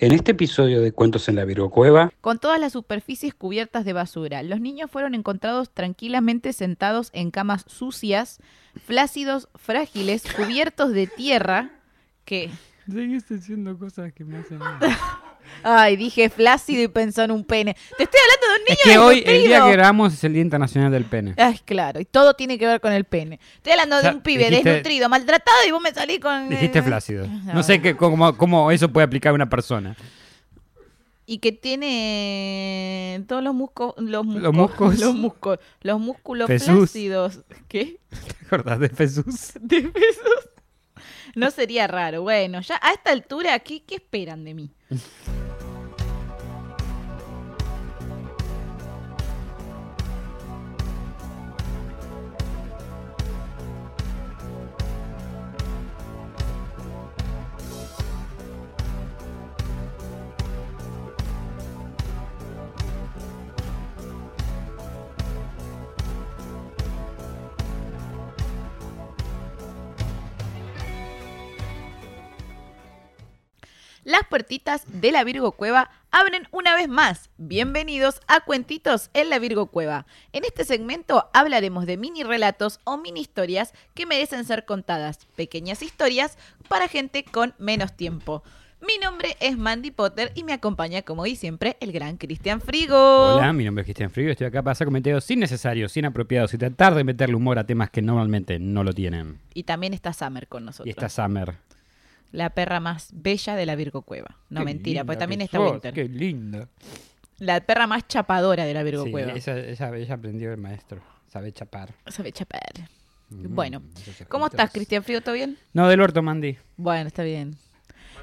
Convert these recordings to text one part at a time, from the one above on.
En este episodio de Cuentos en la Virgo Cueva, con todas las superficies cubiertas de basura. Los niños fueron encontrados tranquilamente sentados en camas sucias, flácidos, frágiles, cubiertos de tierra, que... Seguís diciendo cosas que me hacen... Ay, dije flácido y pensó en un pene. Te estoy hablando de un niño Es que hoy, el día que grabamos es el Día Internacional del Pene. Ay, claro, y todo tiene que ver con el pene. Estoy hablando O sea, de un pibe dijiste- desnutrido, maltratado y vos me salís con... Dijiste flácido. No sé qué, cómo, cómo eso puede aplicar a una persona. Y que tiene todos los muscos... Los, Los muscos, muscos. Los, muscos, los músculos Jesús. flácidos. ¿Qué? ¿Te acordás de Jesús? de pesos. No sería raro. Bueno, ya a esta altura, ¿qué, qué esperan de mí? Las puertitas de la Virgo Cueva abren una vez más. Bienvenidos a Cuentitos en la Virgo Cueva. En este segmento hablaremos de mini relatos o mini historias que merecen ser contadas. Pequeñas historias para gente con menos tiempo. Mi nombre es Mandy Potter y me acompaña, como hoy siempre, el gran Cristian Frigo. Hola, mi nombre es Cristian Frigo. Estoy acá para hacer comentarios innecesarios, inapropiados y tratar de meterle humor a temas que normalmente no lo tienen. Y también está Summer con nosotros. Y está Summer. La perra más bella de la Virgo Cueva. No, Qué mentira, linda porque también está sos, Winter. Qué linda. La perra más chapadora de la Virgo Sí, Cueva. esa, esa, ella aprendió el maestro. Sabe chapar. Sabe chapar. Mm, Bueno, ¿Cómo estás, Cristian Frío? ¿Todo bien? No, del orto, Mandy. Bueno, está bien.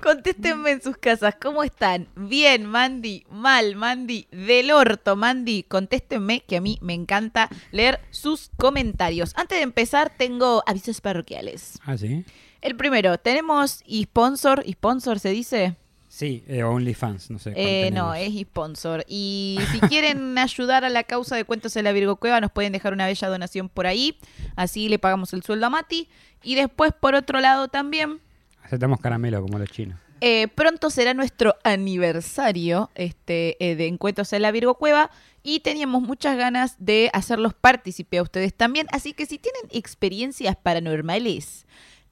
Contéstenme en sus casas, ¿cómo están? Bien, Mandy, mal, Mandy, del orto, Mandy. Contéstenme que a mí me encanta leer sus comentarios. Antes de empezar, tengo avisos parroquiales. Ah, sí. El primero, tenemos sponsor, sponsor se dice. Sí, eh, OnlyFans, no sé. Eh, no, es sponsor. Y si quieren ayudar a la causa de Cuentos en la Virgo Cueva, nos pueden dejar una bella donación por ahí. Así le pagamos el sueldo a Mati. Y después, por otro lado, también, Aceptamos caramelo como los chinos. eh, pronto será nuestro aniversario este, eh, de Encuentros en la Virgo Cueva. Y teníamos muchas ganas de hacerlos partícipe a ustedes también. Así que si tienen experiencias paranormales,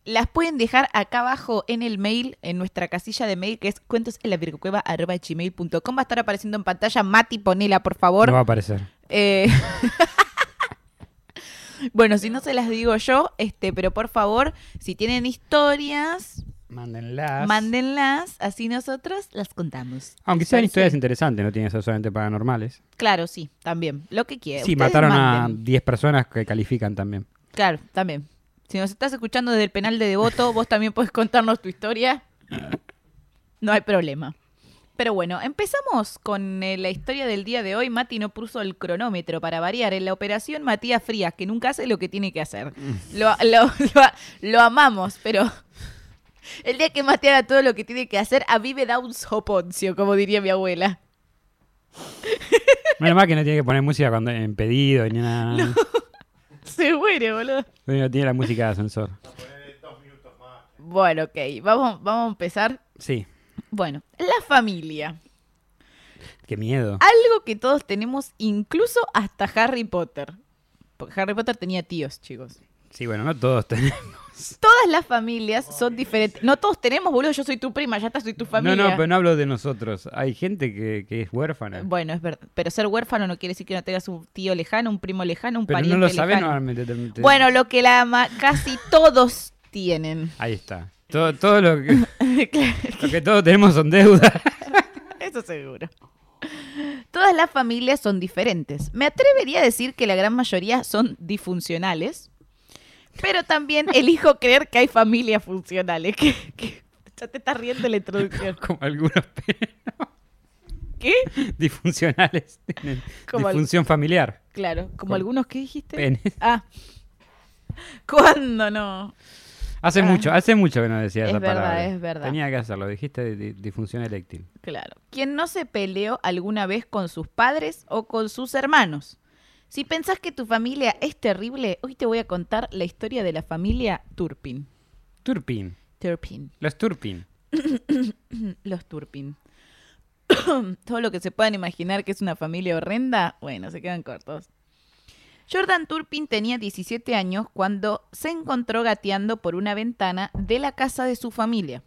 las pueden dejar acá abajo en el mail, en nuestra casilla de mail, que es cuentosenlavirgocueva.gmail.com. Va a estar apareciendo en pantalla. Mati, ponela, por favor. No va a aparecer. Eh, bueno, si no se las digo yo, este, pero por favor, si tienen historias, Mándenlas. mándenlas, así nosotros las contamos. Aunque sean historias interesantes, no tienen que ser solamente paranormales. Claro, sí, también, lo que quieran. Sí, Ustedes mataron a manden. 10 personas que califican también. Claro, también. Si nos estás escuchando desde el penal de Devoto, vos también puedes contarnos tu historia. No hay problema. Pero bueno, empezamos con eh, la historia del día de hoy. Mati no puso el cronómetro para variar. En la operación Matías Frías, que nunca hace lo que tiene que hacer. Lo, lo- lo- lo amamos, pero el día que Mati haga todo lo que tiene que hacer, a mí me da un soponcio, como diría mi abuela. Menos mal que no tiene que poner música cuando en pedido ni nada. Se muere, boludo. No tiene la música de ascensor. Bueno, ok, vamos, vamos a empezar. Sí, Bueno, la familia. qué miedo. Algo que todos tenemos, incluso hasta Harry Potter. Porque Harry Potter tenía tíos, chicos. Sí, bueno, no todos tenemos. Todas las familias son diferentes. No todos tenemos, boludo. Yo soy tu prima, ya está, soy tu familia. No, no, pero no hablo de nosotros. Hay gente que, que es huérfana. Bueno, es verdad. Pero ser huérfano no quiere decir que no tengas un tío lejano, un primo lejano, un pero pariente no lo sabes lejano. normalmente. te- te- Bueno, lo que la ma- casi todos tienen. Ahí está. Todo, todo lo, que, Claro, lo que todos tenemos son deudas. Eso seguro. Todas las familias son diferentes. Me atrevería a decir que la gran mayoría son disfuncionales, pero también elijo creer que hay familias funcionales. Que, que- ya te estás riendo en la introducción. Como algunos pero ¿Qué? disfuncionales Como al- disfunción familiar. Claro, como Como algunos que dijiste. Penes. Ah. ¿Cuándo no? Hace Ah. mucho, hace mucho que no decía Es esa verdad, palabra. es verdad. Tenía que hacerlo, dijiste di- di- disfunción eréctil. Claro. ¿Quién no se peleó alguna vez con sus padres o con sus hermanos? Si pensás que tu familia es terrible, hoy te voy a contar la historia de la familia Turpin. Turpin. Turpin. Los Turpin. los Turpin. Todo lo que se puedan imaginar que es una familia horrenda, bueno, se quedan cortos. Jordan Turpin tenía 17 años cuando se encontró gateando por una ventana de la casa de su familia,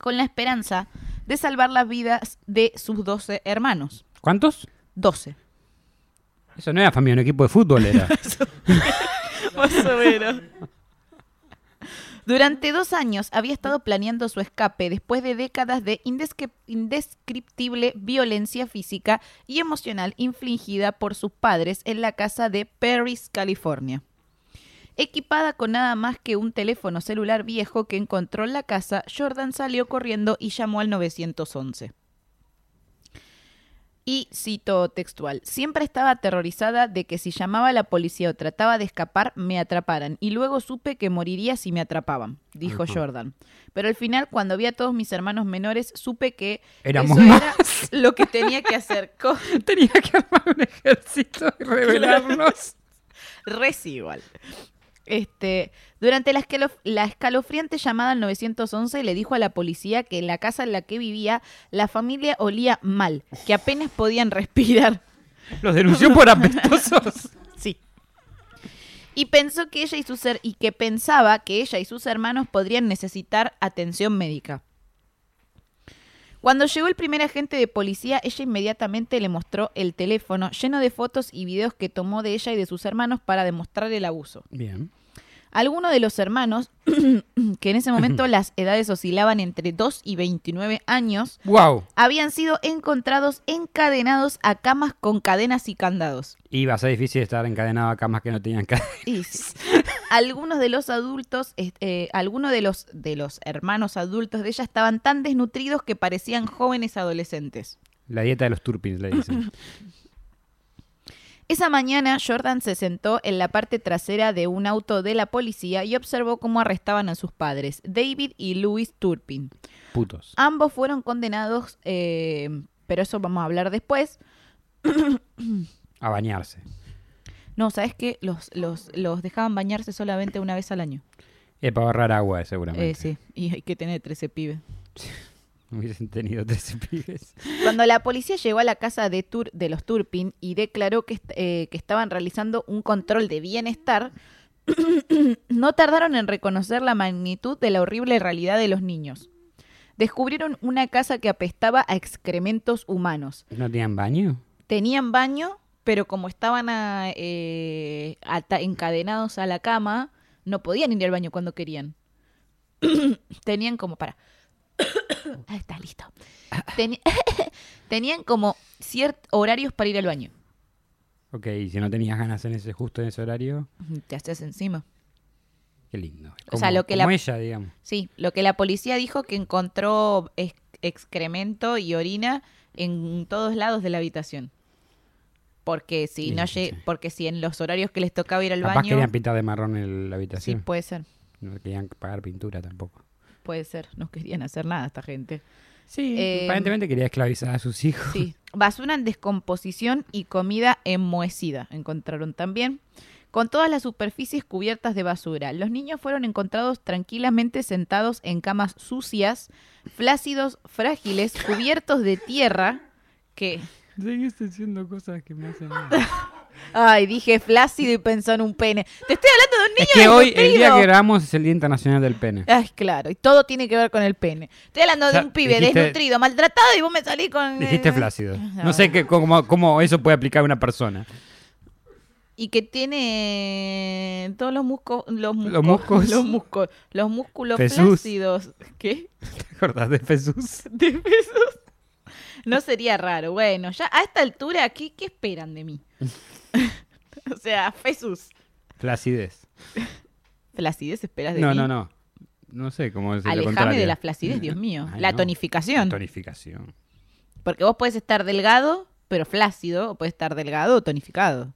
con la esperanza de salvar las vidas de sus 12 hermanos. ¿Cuántos? 12. Eso no era familia, un equipo de fútbol era. Más o menos. Durante dos años había estado planeando su escape después de décadas de indescri- indescriptible violencia física y emocional infligida por sus padres en la casa de Paris, California. Equipada con nada más que un teléfono celular viejo que encontró en la casa, Jordan salió corriendo y llamó al 911. Y cito textual, siempre estaba aterrorizada de que si llamaba a la policía o trataba de escapar, me atraparan. Y luego supe que moriría si me atrapaban, dijo Ajá. Jordan. Pero al final, cuando vi a todos mis hermanos menores, supe que Éramos eso más. era lo que tenía que hacer. Tenía que armar un ejército y revelarnos. Reci igual. Este, durante la, la escalofriante llamada al 911 le dijo a la policía que en la casa en la que vivía la familia olía mal, que apenas podían respirar. Los denunció por apestosos. Sí. Y pensó que ella y sus her- y que pensaba que ella y sus hermanos podrían necesitar atención médica. Cuando llegó el primer agente de policía, ella inmediatamente le mostró el teléfono lleno de fotos y videos que tomó de ella y de sus hermanos para demostrar el abuso. Bien. Algunos de los hermanos, que en ese momento las edades oscilaban entre 2 y 29 años, Wow. habían sido encontrados encadenados a camas con cadenas y candados. Iba a ser difícil estar encadenado a camas que no tenían cadena. Y sí. algunos de los adultos, eh, algunos de los, de los hermanos adultos de ella estaban tan desnutridos que parecían jóvenes adolescentes. La dieta de los turpins, le dicen. Esa mañana Jordan se sentó en la parte trasera de un auto de la policía y observó cómo arrestaban a sus padres, David y Louis Turpin. Putos. Ambos fueron condenados, eh, pero eso vamos a hablar después. A bañarse. No, ¿sabes qué? Los, los, los dejaban bañarse solamente una vez al año. Es para ahorrar agua, seguramente. Eh, sí, y hay que tener 13 pibes. Hubiesen tenido 13 pibes. Cuando la policía llegó a la casa de, Tur- de los Turpin y declaró que, eh, que estaban realizando un control de bienestar, no tardaron en reconocer la magnitud de la horrible realidad de los niños. Descubrieron una casa que apestaba a excrementos humanos. ¿No tenían baño? Tenían baño, pero como estaban a- eh, ata- encadenados a la cama, no podían ir al baño cuando querían. Tenían como para... Ahí está, listo. Teni- Tenían como ciertos horarios para ir al baño. Ok, y si no tenías ganas en ese justo en ese horario, Te haces encima. qué lindo. O sea, Como- lo que como la- ella, digamos. Sí, lo que la policía dijo que encontró ex- excremento y orina en todos lados de la habitación. Porque si Sí, no sí, lle- sí. porque si en los horarios que les tocaba ir al Capaz baño, querían pintar de marrón el- la sí habitación. puede ser, No querían pagar pintura tampoco. Puede ser, no querían hacer nada esta gente. Sí, Eh, aparentemente quería esclavizar a sus hijos. Sí, basura en descomposición y comida enmohecida encontraron también, con todas las superficies cubiertas de basura. Los niños fueron encontrados tranquilamente sentados en camas sucias, flácidos, frágiles, cubiertos de tierra, que... Seguís diciendo cosas que me hacen... Ay, dije flácido y pensó en un pene. Te estoy hablando de un niño es que hoy, el día que grabamos es el Día Internacional del Pene. Ay, claro, y todo tiene que ver con el pene. Estoy hablando O sea, de un pibe dijiste- desnutrido, maltratado y vos me salís con... Dijiste flácido. no. No sé qué, cómo, cómo eso puede aplicar a una persona. Y que tiene todos los muscos, los muscos, Los muscos. los muscos, los músculos Jesús. flácidos. ¿Qué? ¿Te acordás de Jesús? De pesos. No sería raro. Bueno, ya a esta altura, ¿qué, qué esperan de mí? o sea, Jesús. Flacidez. ¿Flacidez esperas de No, mí? no, no. No sé cómo es Alejame de la flacidez, Dios mío. Ay, la no. tonificación. Tonificación. Porque vos puedes estar delgado, pero flácido, o puedes estar delgado o tonificado.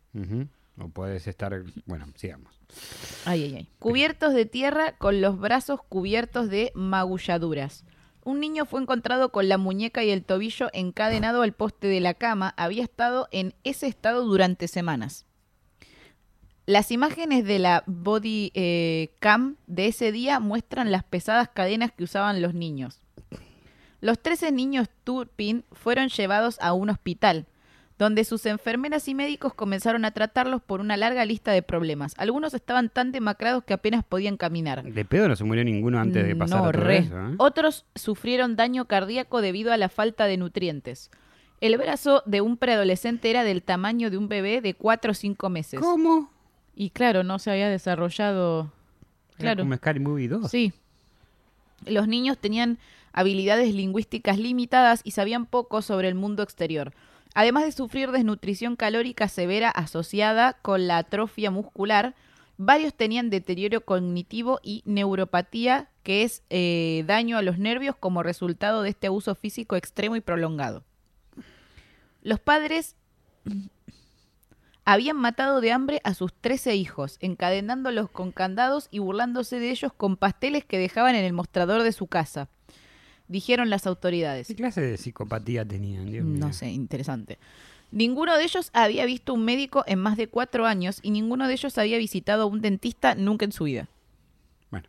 O puedes estar... Bueno, sigamos. Ay, ay, ay. Cubiertos de tierra con los brazos cubiertos de magulladuras. Un niño fue encontrado con la muñeca y el tobillo encadenado al poste de la cama. Había estado en ese estado durante semanas. Las imágenes de la body eh, cam de ese día muestran las pesadas cadenas que usaban los niños. Los 13 niños Turpin fueron llevados a un hospital, donde sus enfermeras y médicos comenzaron a tratarlos por una larga lista de problemas. Algunos estaban tan demacrados que apenas podían caminar. De pedo no se murió ninguno antes de pasar No, a todo re. eso, ¿eh? Otros sufrieron daño cardíaco debido a la falta de nutrientes. El brazo de un preadolescente era del tamaño de un bebé de 4 o 5 meses. ¿Cómo? Y claro, no se había desarrollado. Era Claro. como Scary Movie 2. Sí. Los niños tenían habilidades lingüísticas limitadas y sabían poco sobre el mundo exterior. Además de sufrir desnutrición calórica severa asociada con la atrofia muscular, varios tenían deterioro cognitivo y neuropatía, que es eh, daño a los nervios como resultado de este abuso físico extremo y prolongado. Los padres habían matado de hambre a sus 13 hijos, encadenándolos con candados y burlándose de ellos con pasteles que dejaban en el mostrador de su casa, dijeron las autoridades. ¿Qué clase de psicopatía tenían? Dios mío? No sé, interesante. Ninguno de ellos había visto un médico en más de cuatro años y ninguno de ellos había visitado a un dentista nunca en su vida. Bueno,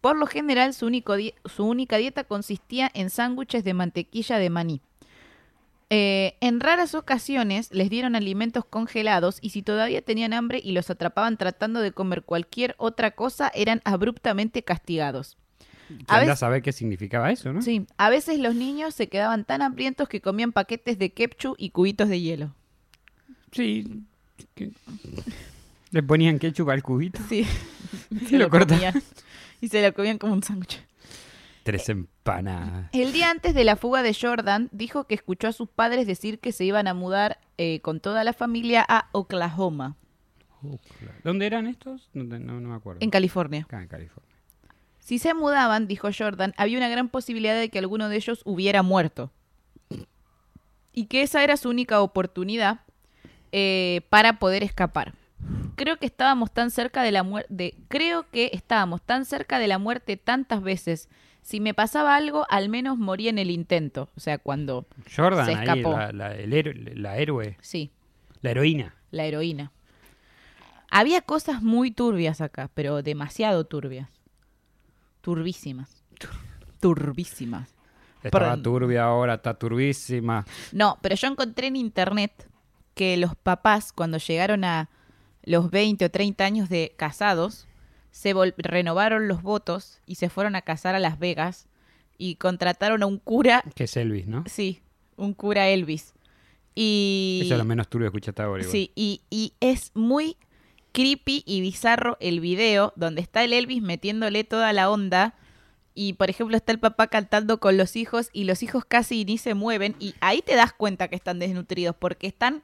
Por lo general, su, único di- su única dieta consistía en sándwiches de mantequilla de maní. Eh, en raras ocasiones les dieron alimentos congelados y si todavía tenían hambre y los atrapaban tratando de comer cualquier otra cosa, eran abruptamente castigados. A veces- saber qué significaba eso, ¿no? Sí, a veces los niños se quedaban tan hambrientos que comían paquetes de ketchup y cubitos de hielo. Sí. que- Le ponían ketchup al cubito. Sí, Se lo corta. comían. Y se lo comían como un sándwich. Tres empanadas. El día antes de la fuga de Jordan, dijo que escuchó a sus padres decir que se iban a mudar eh, con toda la familia a Oklahoma. ¿Dónde eran estos? No, te- no, no me acuerdo. en California. Acá en California. Si se mudaban, dijo Jordan, había una gran posibilidad de que alguno de ellos hubiera muerto. Y que esa era su única oportunidad eh, para poder escapar. Creo que estábamos tan cerca de la muerte. Creo que estábamos tan cerca de la muerte tantas veces. Si me pasaba algo, al menos moría en el intento. O sea, cuando. Jordan, Se ahí, escapó. la, la- el héroe, la héroe, Sí, la heroína. la heroína. Había cosas muy turbias acá, pero demasiado turbias. Turbísimas. Turbísimas. Estaba Perdón. turbia ahora, está turbísima. No, pero yo encontré en internet que los papás, cuando llegaron a los 20 o 30 años de casados, se renovaron los votos y se fueron a casar a Las Vegas y contrataron a un cura, Que es Elvis, ¿no? sí, un cura Elvis. Y Eso es lo menos turbio que escuchaste ahora. igual. Sí, y, y es muy creepy y bizarro el video donde está el Elvis metiéndole toda la onda. Y por ejemplo está el papá cantando con los hijos y los hijos casi ni se mueven. Y ahí te das cuenta que están desnutridos porque están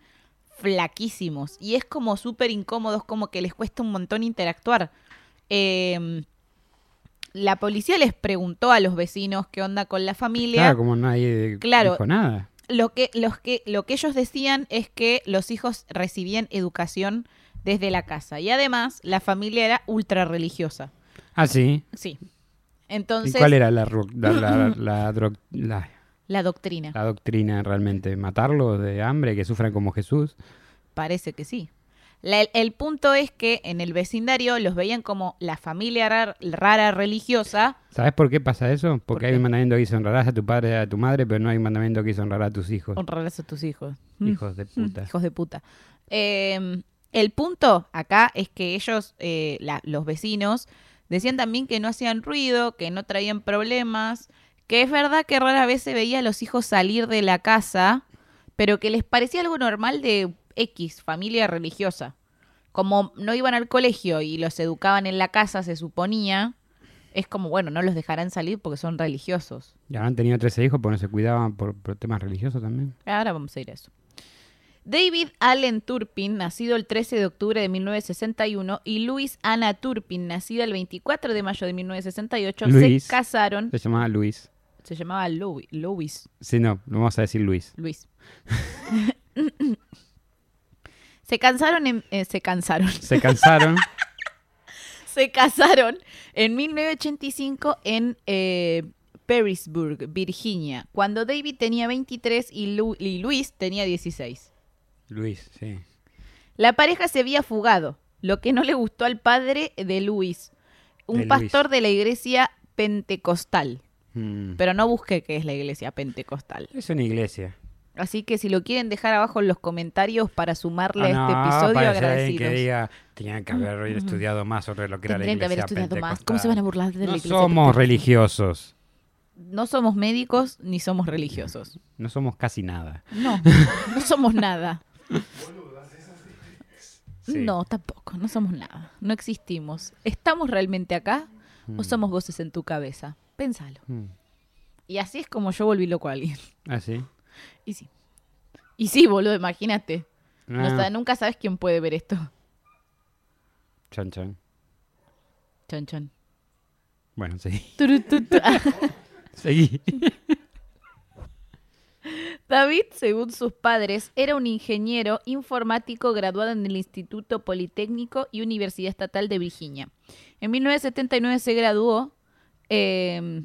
flaquísimos. Y es como súper incómodos, como que les cuesta un montón interactuar. Eh, la policía les preguntó a los vecinos qué onda con la familia Claro, como nadie Claro. dijo nada. lo que, los que, lo que ellos decían es que los hijos recibían educación desde la casa. Y además, la familia era ultra religiosa. Ah, sí. Sí. ¿Y Entonces, cuál era la- la doctrina. la doctrina realmente? ¿Matarlos de hambre, que sufran como Jesús? Parece que sí. La- el, el punto es que en el vecindario los veían como la familia rar- rara religiosa. ¿Sabes por qué pasa eso? Porque hay un mandamiento que dice honrarás a tu padre y a tu madre, pero no hay un mandamiento que dice honrar a tus hijos. Honrarás a tus hijos. Mm. Hijos de puta. Hijos de puta. Eh, el punto acá es que ellos, eh, la- los vecinos, decían también que no hacían ruido, que no traían problemas, que es verdad que rara vez se veía a los hijos salir de la casa, pero que les parecía algo normal de X, familia religiosa. Como no iban al colegio y los educaban en la casa, se suponía, es como, bueno, no los dejarán salir porque son religiosos. Y habrán tenido 13 hijos porque no se cuidaban por, por temas religiosos también. Ahora vamos a ir a eso. David Allen Turpin, nacido el 13 de octubre de 1961, y Luis Anna Turpin, nacida el 24 de mayo de 1968, Luis. se casaron. Se llamaba Luis. Se llamaba Louis. Louis. Sí, no, vamos a decir Luis. Luis. se cansaron en, eh, se cansaron. Se cansaron. se casaron en 1985 en eh, Perrysburg, Virginia, cuando David tenía 23 y, Lu- y Luis tenía 16. Luis, sí. La pareja se había fugado, lo que no le gustó al padre de Luis, un De Luis. pastor de la iglesia pentecostal. Mm. Pero no busqué qué es la iglesia pentecostal. Es una iglesia. Así que si lo quieren dejar abajo en los comentarios para sumarle a Ah, este no, episodio, agradecidos. que diga, tenían que haber estudiado más sobre lo que era la Tendrían que iglesia haber estudiado más. pentecostal". ¿Cómo se van a burlar de la No iglesia somos religiosos. No somos médicos ni somos religiosos. No somos casi nada. No, no somos nada. Sí. No, tampoco, no somos nada. No existimos. ¿Estamos realmente acá o somos voces en tu cabeza? Pénsalo. Mm. Y así es como yo volví loco a alguien. Ah, sí. Y sí. Y sí, boludo, imagínate. No Ah, sa- nunca sabes quién puede ver esto. Chan, chan. Chon, chon. Bueno, sí. Turu, tu, tu. Seguí. David, según sus padres, era un ingeniero informático graduado en el Instituto Politécnico y Universidad Estatal de Virginia. En 1979 se graduó. eh,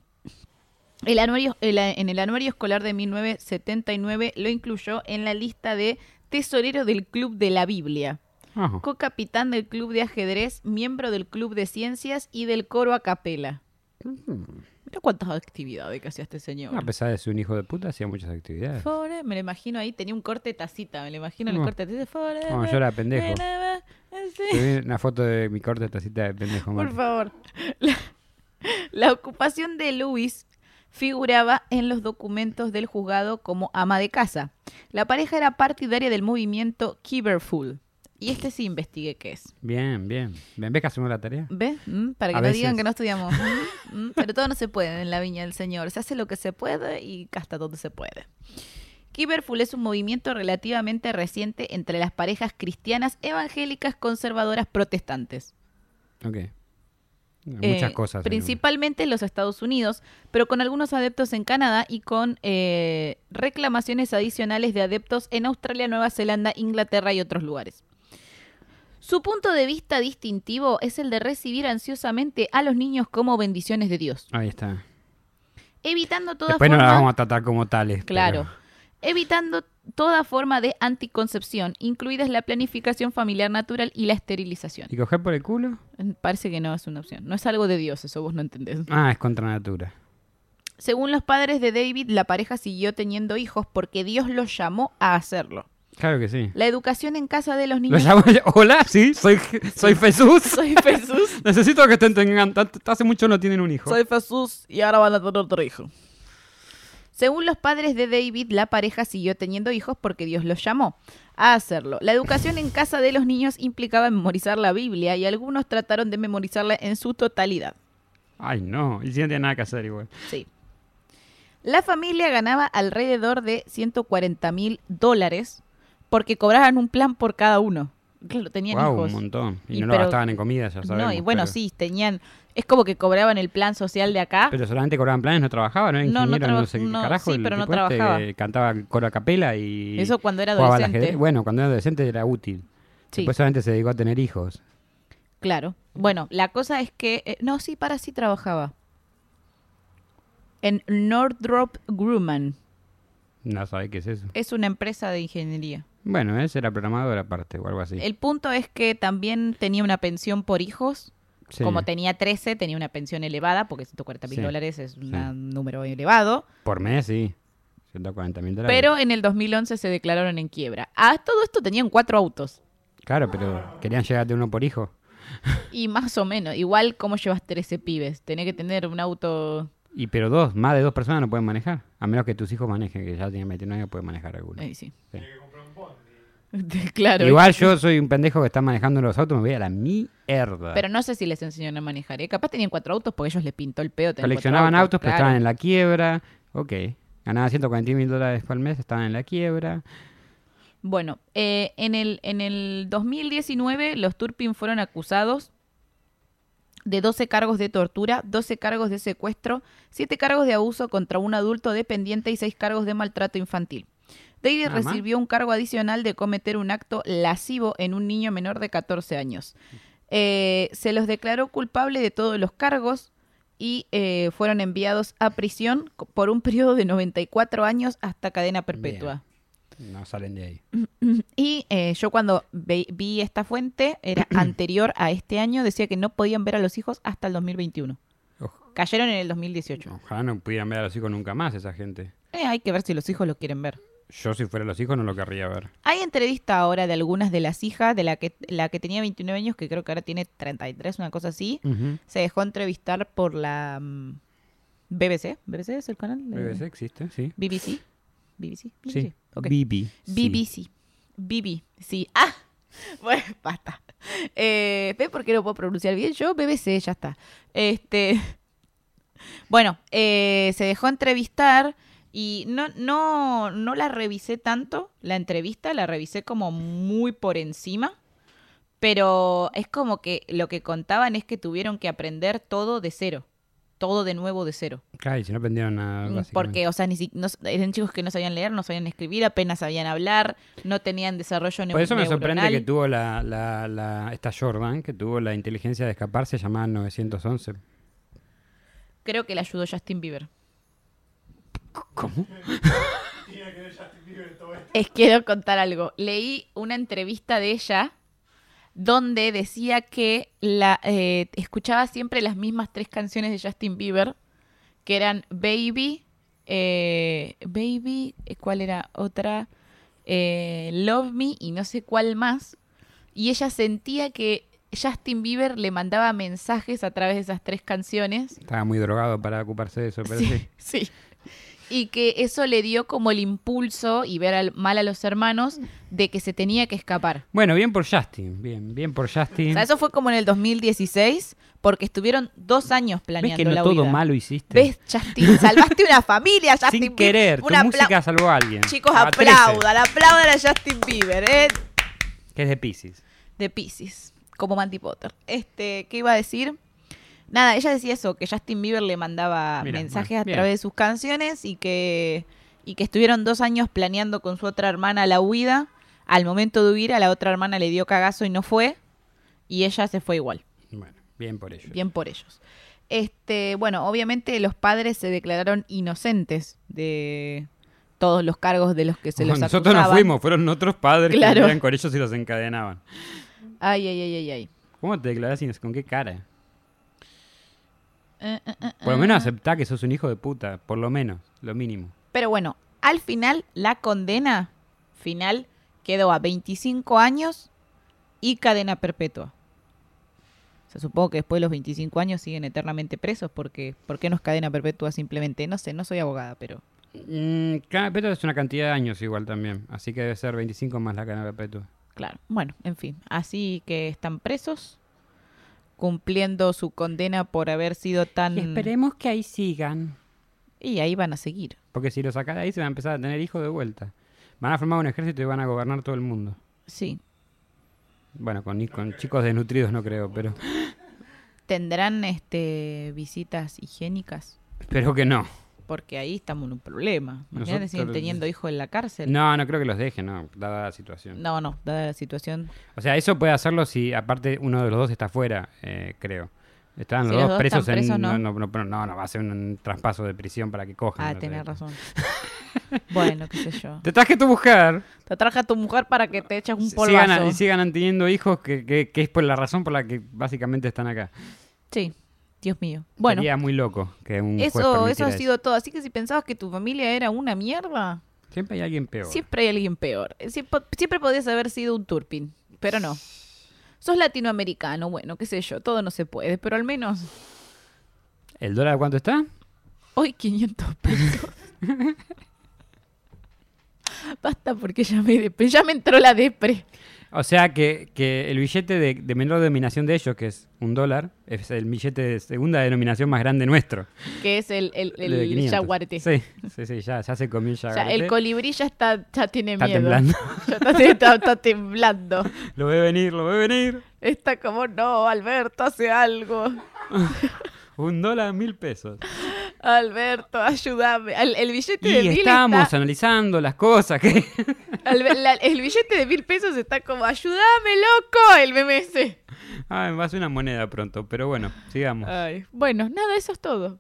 el anuario- el- en el anuario escolar de 1979 lo incluyó en la lista de tesorero del Club de la Biblia, Ajá. co-capitán del Club de Ajedrez, miembro del Club de Ciencias y del coro a capela. Mira cuántas actividades que hacía este señor. A pesar de ser un hijo de puta, hacía muchas actividades. Me lo imagino ahí, tenía un corte tacita, me lo imagino el No. corte de tacita. Forever, Cuando yo era pendejo. sí. Una foto de mi corte tacita de pendejo. Por favor. La, la ocupación de Lewis figuraba en los documentos del juzgado como ama de casa. La pareja era partidaria del movimiento Kiberful. Y este sí investigué qué es. Bien, bien. ¿Ves que hacemos la tarea? ¿Ves? ¿Mm? Para que A no veces. digan que no estudiamos. ¿Mm? ¿Mm? Pero todo no se puede en la viña del Señor. Se hace lo que se puede y hasta donde se puede. Kiberful es un movimiento relativamente reciente entre las parejas cristianas evangélicas conservadoras protestantes. Ok. Muchas Eh, cosas. en Principalmente en los Estados Unidos, pero con algunos adeptos en Canadá y con eh, reclamaciones adicionales de adeptos en Australia, Nueva Zelanda, Inglaterra y otros lugares. Su punto de vista distintivo es el de recibir ansiosamente a los niños como bendiciones de Dios. Ahí está. evitando toda Después no las vamos a tratar como tales. Claro. pero- Evitando toda forma de anticoncepción, incluidas la planificación familiar natural y la esterilización. ¿Y coger por el culo? Parece que no es una opción. No es algo de Dios, eso vos no entendés. Ah, es contra natura. Según los padres de David, la pareja siguió teniendo hijos porque Dios los llamó a hacerlo. Claro que sí. La educación en casa de los Lo niños... llamo Hola, sí, soy, soy Jesús. Soy Jesús. Necesito que te tengan. Hace mucho no tienen un hijo. Soy Jesús y ahora van a tener otro hijo. Según los padres de David, la pareja siguió teniendo hijos porque Dios los llamó a hacerlo. La educación en casa de los niños implicaba memorizar la Biblia y algunos trataron de memorizarla en su totalidad. Ay, no. Y si no tiene nada que hacer igual. Sí. La familia ganaba alrededor de 140 mil dólares porque cobraban un plan por cada uno. Claro, tenían Wow, hijos. un montón. Y, Y no lo gastaban en comida, ya sabemos. no, y bueno, pero- sí, tenían... Es como que cobraban el plan social de acá. Pero solamente cobraban planes, no trabajaba, ¿no? Era No, no ingeniero, no, traba- sé qué no, carajo. sí, el pero no este trabajaba. cantaba coro a capela y. Eso cuando era adolescente. Bueno, cuando era adolescente era útil. Sí. Después solamente se dedicó a tener hijos. Claro. Bueno, la cosa es que... eh, no, sí, para sí trabajaba. En Northrop Grumman. No sabe qué es eso. Es una empresa de ingeniería. Bueno, ese era programador aparte o algo así. El punto es que también tenía una pensión por hijos. Sí. Como tenía 13, tenía una pensión elevada, porque 140 mil Sí, dólares es un número elevado. Por mes, sí. 140 mil dólares. Pero en el 2011 se declararon en quiebra. A todo esto tenían cuatro autos. Claro, pero querían llegar de uno por hijo. Y más o menos. Igual, ¿cómo llevas 13 pibes? Tenés que tener un auto... Y pero dos, más de dos personas no pueden manejar. A menos que tus hijos manejen, que ya tienen 29 años, pueden manejar alguno. Eh, sí. Sí. claro. Igual yo soy un pendejo que está manejando los autos, me voy a la mierda. Pero no sé si les enseñaron a manejar. ¿eh? Capaz tenían cuatro autos porque ellos les pintó el pedo. Coleccionaban autos, pero estaban en la quiebra. Ok. Ganaban 140 mil dólares por mes, estaban en la quiebra. Bueno, eh, en, el, en el 2019 los Turpin fueron acusados de 12 cargos de tortura, 12 cargos de secuestro, 7 cargos de abuso contra un adulto dependiente y 6 cargos de maltrato infantil. David recibió un cargo adicional de cometer un acto lascivo en un niño menor de 14 años. Eh, se los declaró culpable de todos los cargos y eh, fueron enviados a prisión por un periodo de 94 años hasta cadena perpetua. No salen de ahí. Y eh, yo cuando vi esta fuente, era anterior a este año, decía que no podían ver a los hijos hasta el 2021. Cayeron en el 2018. Ojalá no pudieran ver a los hijos nunca más esa gente. Hay que ver si los hijos lo quieren ver. Yo si fuera los hijos no lo querría ver. Hay entrevista ahora de algunas de las hijas, de la que, la que tenía 29 años, que creo que ahora tiene 33, una cosa así. Se dejó entrevistar por la mm, BBC. ¿BBC es el canal? de- BBC existe, sí. BBC. BBC. Sí. Ok. BB. BBC. BBC. Ah, bueno, basta. Eh, ¿Ves por qué no puedo pronunciar bien? Yo, BBC, ya está. Este. Bueno, eh, se dejó entrevistar y no, no, no la revisé tanto, la entrevista, la revisé como muy por encima. Pero es como que lo que contaban es que tuvieron que aprender todo de cero. Todo de nuevo de cero. Claro, y si no aprendieron nada. Mm. Porque, o sea, ni si- no- eran chicos que no sabían leer, no sabían escribir, apenas sabían hablar, no tenían desarrollo Por eso me sorprende neuronal. que tuvo la, la, la- esta Jordan, que tuvo la inteligencia de escaparse llamada 911. Creo que le ayudó Justin Bieber. ¿Cómo? Es quiero contar algo. Leí una entrevista de ella donde decía que la eh, escuchaba siempre las mismas tres canciones de Justin Bieber, que eran Baby, eh, Baby, eh, ¿cuál era otra? Eh, Love Me y no sé cuál más. Y ella sentía que Justin Bieber le mandaba mensajes a través de esas tres canciones. Estaba muy drogado para ocuparse de eso, pero sí. sí. Y que eso le dio como el impulso y ver al- mal a los hermanos de que se tenía que escapar. Bueno, bien por Justin. Bien, bien por Justin. O sea, eso fue como en el 2016, porque estuvieron dos años ¿Ves planeando que no la todo malo hiciste? ¿Ves, Justin? Salvaste una familia, Justin Sin querer, tu Un apla- música salvó a alguien. Chicos, A 13, aplaudan, aplaudan a Justin Bieber, ¿eh? Que es de Pisces. de Pisces, como Mandy Potter. Este, ¿qué iba a decir? Nada, ella decía eso, que Justin Bieber le mandaba Mira, mensajes bueno, a bien. través de sus canciones y que, y que estuvieron dos años planeando con su otra hermana la huida. Al momento de huir, a la otra hermana le dio cagazo y no fue. Y ella se fue igual. Bueno, bien por ello. Bien por ellos. Este, bueno, obviamente los padres se declararon inocentes de todos los cargos de los que se los Nosotros no acusaban. fuimos, fueron otros padres Claro. que vivían con ellos y los encadenaban. Ay, ay, ay, ay, ay. ¿Cómo te declarás sin- con qué cara? Eh, eh, eh, Por lo menos aceptá que sos un hijo de puta, por lo menos, lo mínimo. Pero bueno, al final la condena final quedó a 25 años y cadena perpetua. Se supongo que después de los 25 años siguen eternamente presos porque ¿por qué no es cadena perpetua simplemente? No sé, no soy abogada, pero Mm, cadena perpetua es una cantidad de años igual también, así que debe ser 25 más la cadena perpetua. claro. Bueno, en fin, así que están presos cumpliendo su condena por haber sido tan Y esperemos que ahí sigan. y ahí van a seguir. Porque si lo sacás de ahí se van a empezar a tener hijos de vuelta. Van a formar un ejército y van a gobernar todo el mundo. Sí. Bueno, con, con chicos desnutridos no creo, pero ¿Tendrán este visitas higiénicas? espero que no. Porque ahí estamos en un problema. Imagínate, siguen teniendo hijos en la cárcel. No, no creo que los dejen, no, dada la situación. No, no, dada la situación. O sea, eso puede hacerlo si aparte uno de los dos está fuera, eh, creo. Están Si los los dos presos en... presos, no. no. No, no, no, no, va a ser un, traspaso de prisión para que cojan. Ah, sé. tenés razón. bueno, qué sé yo. Te traje tu mujer. Te traje a tu mujer para que te eches un Sigan, polvazo. y sigan teniendo hijos, que, que- que es por la razón por la que básicamente están acá. Sí, Dios mío. Bueno, Sería muy loco que un juez eso, eso ha sido todo. Así que si pensabas que tu familia era una mierda, Siempre hay alguien peor. siempre hay alguien peor. Siempre, siempre podías haber sido un turpin, pero no. Sos latinoamericano, bueno, qué sé yo, todo no se puede, pero al menos ¿El dólar cuánto está? hoy 500 pesos. Basta porque ya me, ya me entró la depre. O sea que, que el billete de, de menor denominación de ellos, que es un dólar, es el billete de segunda denominación más grande nuestro. que es el, el, El de el 500. yaguarete. Sí, sí, sí, ya, ya se comió el O sea, el colibrí ya está, ya tiene Está miedo. temblando. Ya está, está- está temblando. Lo ve venir, lo ve venir. Está como, no, Alberto, hace algo. Un dólar, mil pesos. Alberto, ayúdame. El, el billete Y de mil estábamos está- analizando las cosas que... Albe- la- el billete de mil pesos está como, ayúdame, loco, el ese. Ah, va a ser una moneda pronto, pero bueno, sigamos. Ay, Bueno, nada, eso es todo.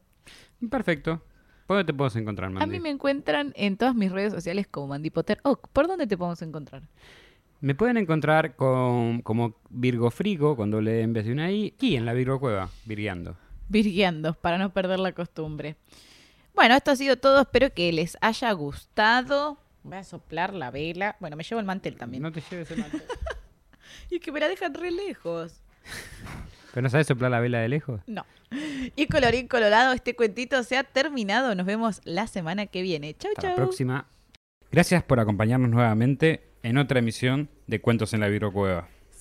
Perfecto. ¿Por dónde te podemos encontrar, Mandy? A mí me encuentran en todas mis redes sociales como Mandy Potter. Oh, ¿por dónde te podemos encontrar? Me pueden encontrar con, como Virgo Frigo, con doble E en vez de una I, y en la Virgo Cueva, virgueando. Virgueando para no perder la costumbre. Bueno, esto ha sido todo. Espero que les haya gustado. Voy a soplar la vela. Bueno, me llevo el mantel también. No te lleves el mantel. Y que me la dejan re lejos. ¿Pero no sabes soplar la vela de lejos? No. Y colorín colorado, este cuentito se ha terminado. Nos vemos la semana que viene. Chau, Hasta chau. la próxima. Gracias por acompañarnos nuevamente en otra emisión de Cuentos en la Virocueva.